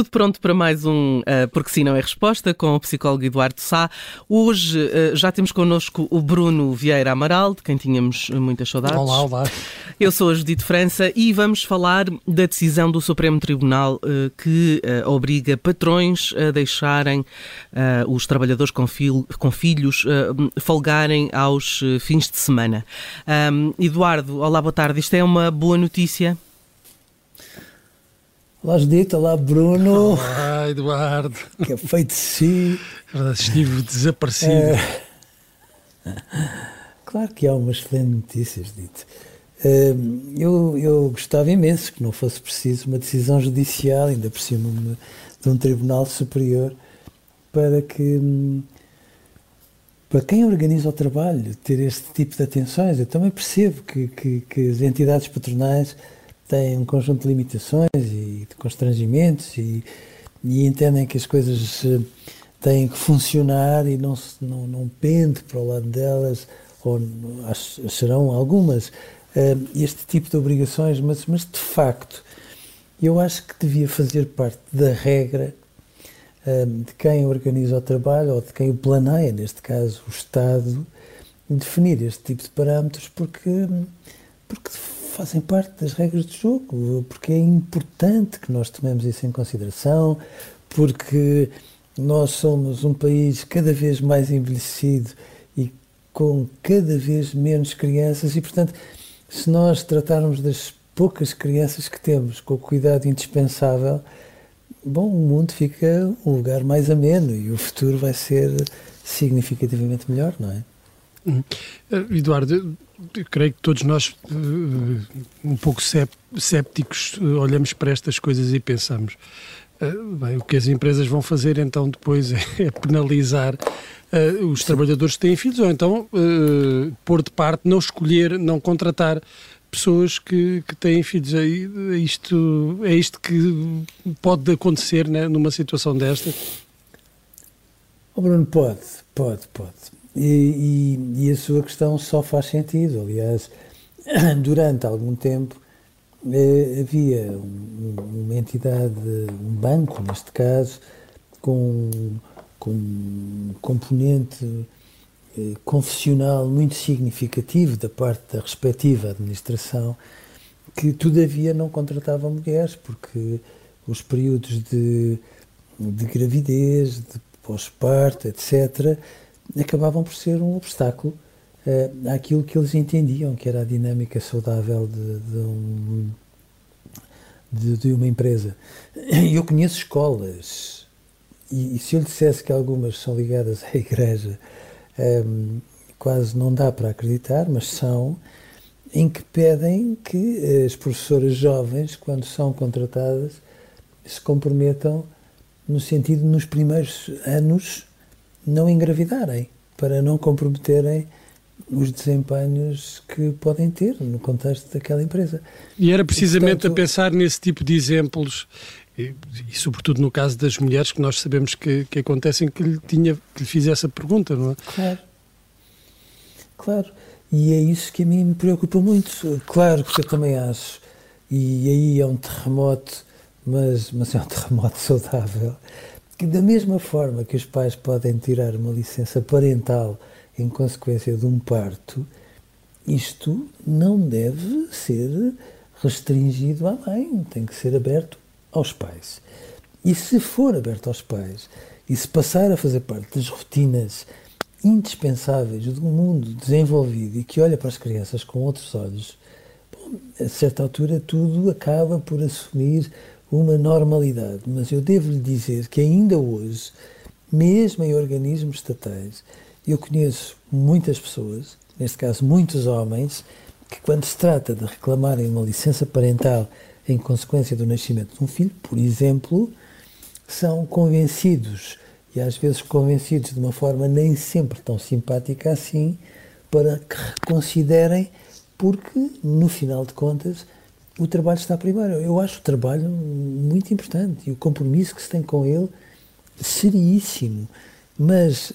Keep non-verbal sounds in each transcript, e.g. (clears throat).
Tudo pronto para mais um uh, Porque Sim Não é Resposta com o psicólogo Eduardo Sá. Hoje uh, já temos connosco o Bruno Vieira Amaral, de quem tínhamos muitas saudades. Olá, olá. Eu sou a Judite França e vamos falar da decisão do Supremo Tribunal uh, que obriga patrões a deixarem os trabalhadores com, fil com filhos folgarem aos fins de semana. Um, Eduardo, olá, boa tarde. Isto é uma boa notícia? Olá Judita, olá Bruno. Olá Eduardo. Que é feito de si. Verdade, estive desaparecido. É... Claro que há uma excelente notícia, Judita. Hum, eu, eu gostava imenso que não fosse preciso uma decisão judicial, ainda por cima de um tribunal superior, para que para quem organiza o trabalho ter este tipo de atenções. Eu também percebo que, que, que as entidades patronais têm um conjunto de limitações e constrangimentos e, e entendem que as coisas eh, têm que funcionar e não, não, não pende para o lado delas, ou serão algumas, eh, este tipo de obrigações, mas, mas de facto eu acho que devia fazer parte da regra eh, de quem organiza o trabalho ou de quem o planeia, neste caso o Estado, definir este tipo de parâmetros, porque, porque fazem parte das regras do jogo, porque é importante que nós tomemos isso em consideração, porque nós somos um país cada vez mais envelhecido e com cada vez menos crianças e, portanto, se nós tratarmos das poucas crianças que temos com o cuidado indispensável, bom, o mundo fica um lugar mais ameno e o futuro vai ser significativamente melhor, não é? Uh, Eduardo, eu creio que todos nós, uh, um pouco sépticos, uh, olhamos para estas coisas e pensamos: bem, o que as empresas vão fazer então depois (laughs) é penalizar os trabalhadores que têm filhos, ou então pôr de parte, não escolher, não contratar pessoas que, que têm filhos. É, isto, é isto que pode acontecer né, numa situação desta? Oh Bruno, pode, pode, pode. E, e, a sua questão só faz sentido. Aliás, (clears throat) durante algum tempo eh, havia um, uma entidade, um banco, neste caso, com, com um componente eh, confessional muito significativo da parte da respectiva administração, que todavia não contratava mulheres, porque os períodos de, de gravidez, de pós-parto, etc., acabavam por ser um obstáculo uh, àquilo que eles entendiam que era a dinâmica saudável de, de, um, de, de uma empresa. Eu conheço escolas, e, e, se eu lhe dissesse que algumas são ligadas à igreja, um, ehm, quase não dá para acreditar, mas são, em que pedem que as professoras jovens, quando são contratadas, se comprometam no sentido, nos primeiros anos, não engravidarem, para não comprometerem os desempenhos que podem ter no contexto daquela empresa. E era precisamente e, portanto, a pensar nesse tipo de exemplos, e, e, sobretudo no caso das mulheres que nós sabemos que, que acontecem, que lhe, tinha, que lhe fiz essa pergunta, não é? Claro. Claro. E é isso que a mim me preocupa muito. Claro que eu também acho. E aí é um terremoto, mas, mas é um (laughs) terremoto saudável que da mesma forma que os pais podem tirar uma licença parental em consequência de um parto, isto não deve ser restringido à mãe, tem que ser aberto aos pais. E se for aberto aos pais e se passar a fazer parte das rotinas indispensáveis de um mundo desenvolvido e que olha para as crianças com outros olhos, bom, a certa altura tudo acaba por assumir uma normalidade. Mas eu devo lhe dizer que ainda hoje, mesmo em organismos estatais, eu conheço muitas pessoas, neste caso muitos homens, que quando se trata de reclamarem uma licença parental em consequência do nascimento de um filho, por exemplo, são convencidos e às vezes convencidos de uma forma nem sempre tão simpática assim, para que reconsiderem, porque no final de contas o trabalho está primeiro. Eu acho o trabalho muito importante e o compromisso que se tem com ele seríssimo, mas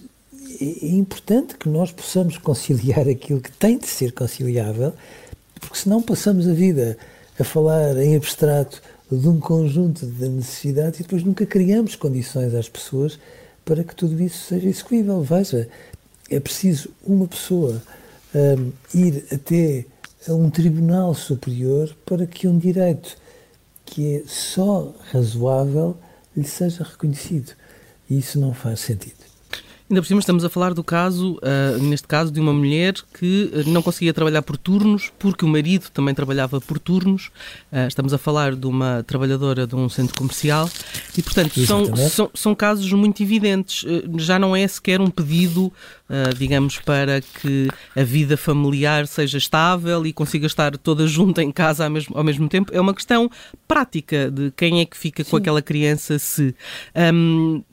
é, é importante que nós possamos conciliar (laughs) aquilo que tem de ser conciliável, porque senão passamos a vida a falar em abstrato de um conjunto de necessidades e depois nunca criamos condições às pessoas para que tudo isso seja execuível. Veja, é preciso uma pessoa um, ir até a um tribunal superior para que um direito que é só razoável lhe seja reconhecido. E isso não faz sentido. Ainda por cima estamos a falar do caso, uh, neste caso, de uma mulher que ah, não conseguia trabalhar por turnos porque o marido também trabalhava por turnos. Uh, estamos a falar de uma trabalhadora de um centro comercial e, portanto, são, são, são, casos muito evidentes. Uh, já não é sequer um pedido digamos, para que a vida familiar seja estável e consiga estar toda junta em casa ao mesmo, ao mesmo tempo. É uma questão prática de quem é que fica Sim. com aquela criança se. Um,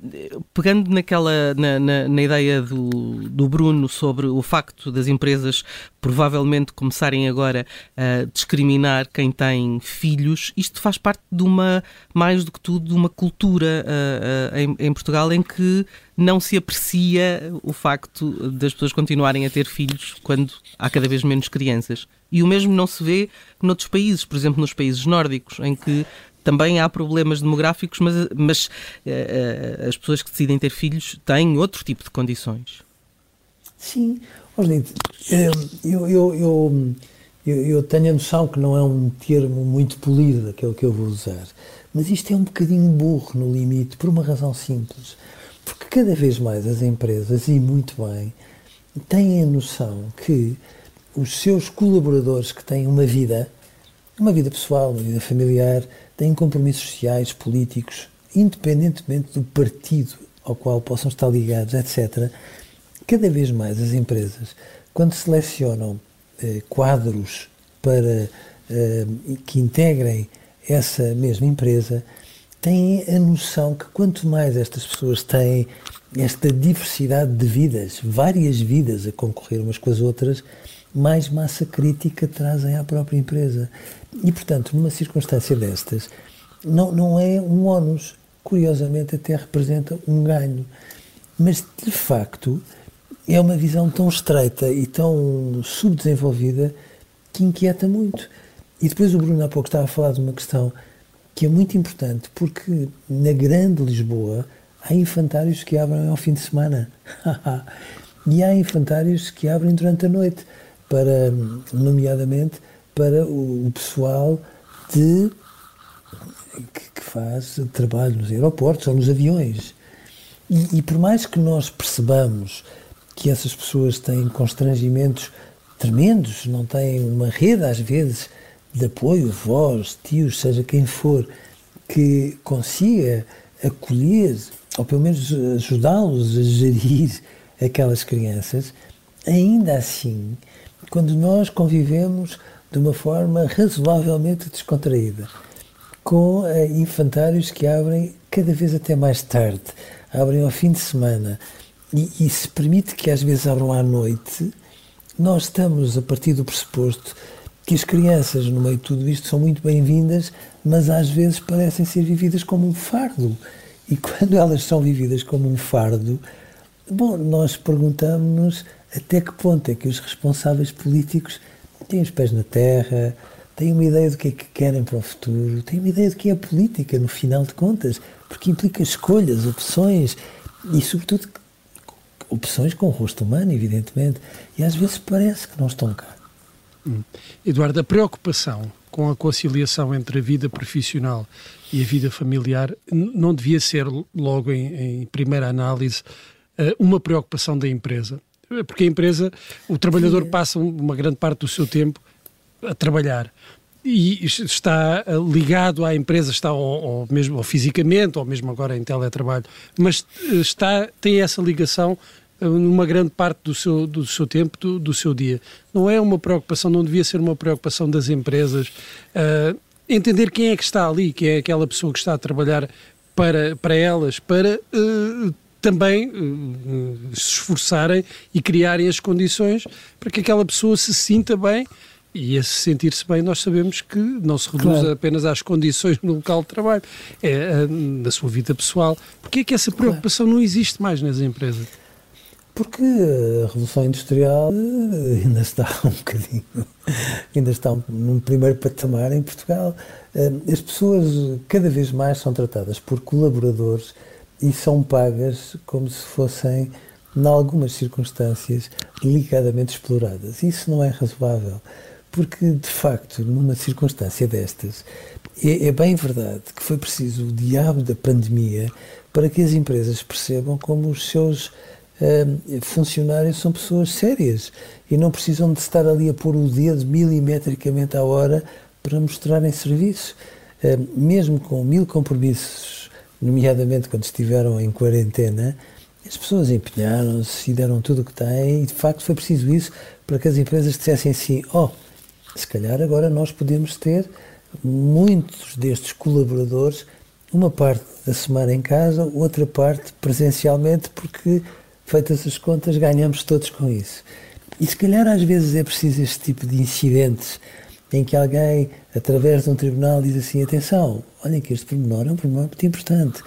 pegando naquela, na, na, na, ideia do, do Bruno sobre o facto das empresas provavelmente começarem agora a discriminar quem tem filhos, isto faz parte de uma, mais do que tudo, de uma cultura uh, uh, em, em Portugal em que não se aprecia o facto das pessoas continuarem a ter filhos quando há cada vez menos crianças. E o mesmo não se vê noutros países, por exemplo, nos países nórdicos, em que também há problemas demográficos, mas, mas uh, as pessoas que decidem ter filhos têm outro tipo de condições. Sim, Orlando, eh, eu, eu, eu, eu, tenho a noção que não é um termo muito polido aquele que eu vou usar, mas isto é um bocadinho burro no limite, por uma razão simples. Porque cada vez mais as empresas, e muito bem, têm a noção que os seus colaboradores que têm uma vida, uma vida pessoal, uma vida familiar, têm compromissos sociais, políticos, independentemente do partido ao qual possam estar ligados, etc. Cada vez mais as empresas, quando selecionam eh, quadros para eh, que integrem essa mesma empresa, têm a noção que quanto mais estas pessoas têm esta diversidade de vidas, várias vidas a concorrer umas com as outras, mais massa crítica trazem à própria empresa. E, portanto, numa circunstância destas, não, não é um ónus, curiosamente até representa um ganho. Mas, de facto, é uma visão tão estreita e tão subdesenvolvida que inquieta muito. E depois o Bruno há pouco estava a falar de uma questão que é muito importante, porque na grande Lisboa há infantários que abrem ao fim de semana. (laughs) e há infantários que abrem durante a noite, para, nomeadamente para o, o pessoal de, que, que, faz trabalho nos aeroportos ou nos aviões. E, e por mais que nós percebamos que essas pessoas têm constrangimentos tremendos, não têm uma rede às vezes de apoio, vós, tios, seja quem for, que consiga acolher, ou pelo menos ajudá-los a gerir (laughs) aquelas crianças, ainda assim, quando nós convivemos de uma forma razoavelmente descontraída, com uh, infantários que abrem cada vez até mais tarde, abrem ao fim de semana, e, e se permite que às vezes abram à noite, nós estamos a partir do pressuposto que as crianças, no meio de tudo isto, são muito bem-vindas, mas às vezes parecem ser vividas como um fardo. E quando elas são vividas como um fardo, bom, nós perguntamos-nos até que ponto é que os responsáveis políticos têm os pés na terra, têm uma ideia do que é que querem para o futuro, têm uma ideia do que é a política, no final de contas, porque implica escolhas, opções e, sobretudo, opções com o rosto humano, evidentemente. E às vezes parece que não estão cá. Hum. Eduardo, a preocupação com a conciliação entre a vida profissional e a vida familiar não devia ser, logo em, em primeira análise, eh, uma preocupação da empresa? Porque a empresa, o trabalhador passa uma grande parte do seu tempo a trabalhar e está eh, ligado à empresa, está ou, mesmo fisicamente, ou mesmo agora em teletrabalho, mas eh, está, tem essa ligação eh, numa grande parte do seu, do seu tempo, do, do, seu dia. Não é uma preocupação, não devia ser uma preocupação das empresas uh, entender quem é que está ali, quem é aquela pessoa que está a trabalhar para, para elas, para uh, também uh, se esforçarem e criarem as condições para que aquela pessoa se sinta bem e esse sentir-se bem, nós sabemos que não se reduz claro. apenas às condições no local de trabalho, é na sua vida pessoal. Porquê é que essa preocupação claro. não existe mais nas empresas? Porque a Revolução Industrial eh, ainda está (laughs) um bocadinho, ainda está num primeiro patamar em Portugal. Eh, as pessoas cada vez mais são tratadas por colaboradores e são pagas como se fossem, em algumas circunstâncias, delicadamente exploradas. Isso não é razoável porque de facto, numa circunstância destas, é, é, bem verdade que foi preciso o diabo da pandemia para que as empresas percebam como os seus uh, funcionários são pessoas sérias e não precisam de estar ali a pôr o dedo milimetricamente à hora para mostrarem serviço. Uh, mesmo com mil compromissos, nomeadamente quando estiveram em quarentena, as pessoas empenharam-se e deram tudo o que têm, e de facto foi preciso isso para que as empresas dissessem assim: oh, se calhar agora nós podemos ter muitos destes colaboradores, uma parte da semana em casa, outra parte presencialmente, porque, feitas as contas, ganhamos todos com isso. E se calhar às vezes é preciso este tipo de incidentes em que alguém, através de um tribunal, diz assim: atenção, olhem que este pormenor é um pormenor muito importante,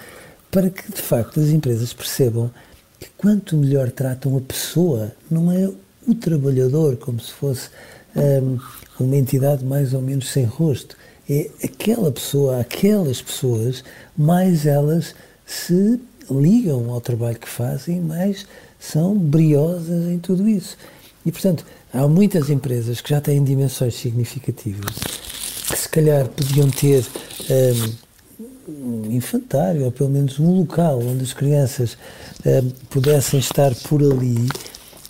para que de facto as empresas percebam que quanto melhor tratam a pessoa, não é o trabalhador como se fosse um, uma entidade mais ou menos sem rosto. É aquela pessoa, aquelas pessoas, mais elas se ligam ao trabalho que fazem, mais são briosas em tudo isso. E, portanto, há muitas empresas que já têm dimensões significativas, que se calhar podiam ter um, um infantário, ou pelo menos um local onde as crianças um, pudessem estar por ali.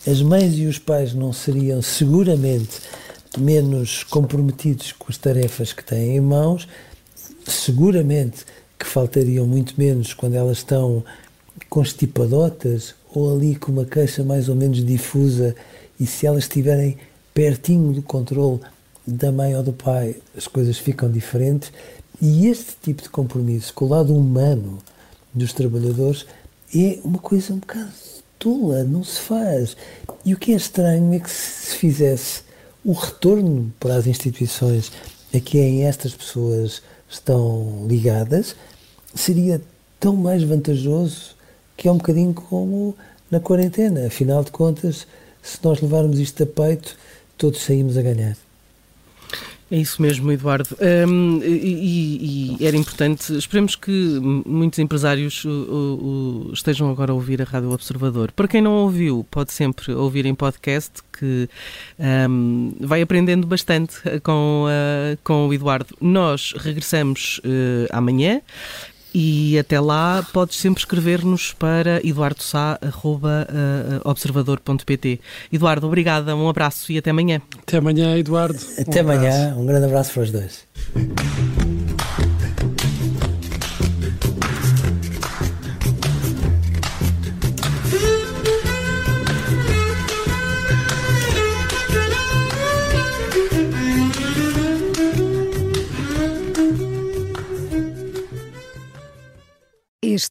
As mães e os pais não seriam seguramente menos comprometidos com as tarefas que têm em mãos, seguramente que faltariam muito menos quando elas estão constipadotas ou ali com uma queixa mais ou menos difusa e se elas estiverem pertinho do controle da mãe ou do pai, as coisas ficam diferentes. E este tipo de compromisso com o lado humano dos trabalhadores é uma coisa um bocado tola, não se faz. E o que é estranho é que se fizesse o retorno para as instituições a quem estas pessoas estão ligadas seria tão mais vantajoso que é um bocadinho como na quarentena. Afinal de contas, se nós levarmos isto a peito, todos saímos a ganhar. É isso mesmo, Eduardo. Um, e, e, era importante, esperemos que muitos empresários uh, uh, estejam agora a ouvir a Rádio Observador. Para quem não ouviu, pode sempre ouvir em podcast, que um, vai aprendendo bastante com, uh, com o Eduardo. Nós regressamos uh, amanhã e até lá podes sempre escrever-nos para eduardosá.observador.pt. Eduardo, obrigada, um abraço e até amanhã. Até amanhã, Eduardo. Até um amanhã, um grande abraço para os dois.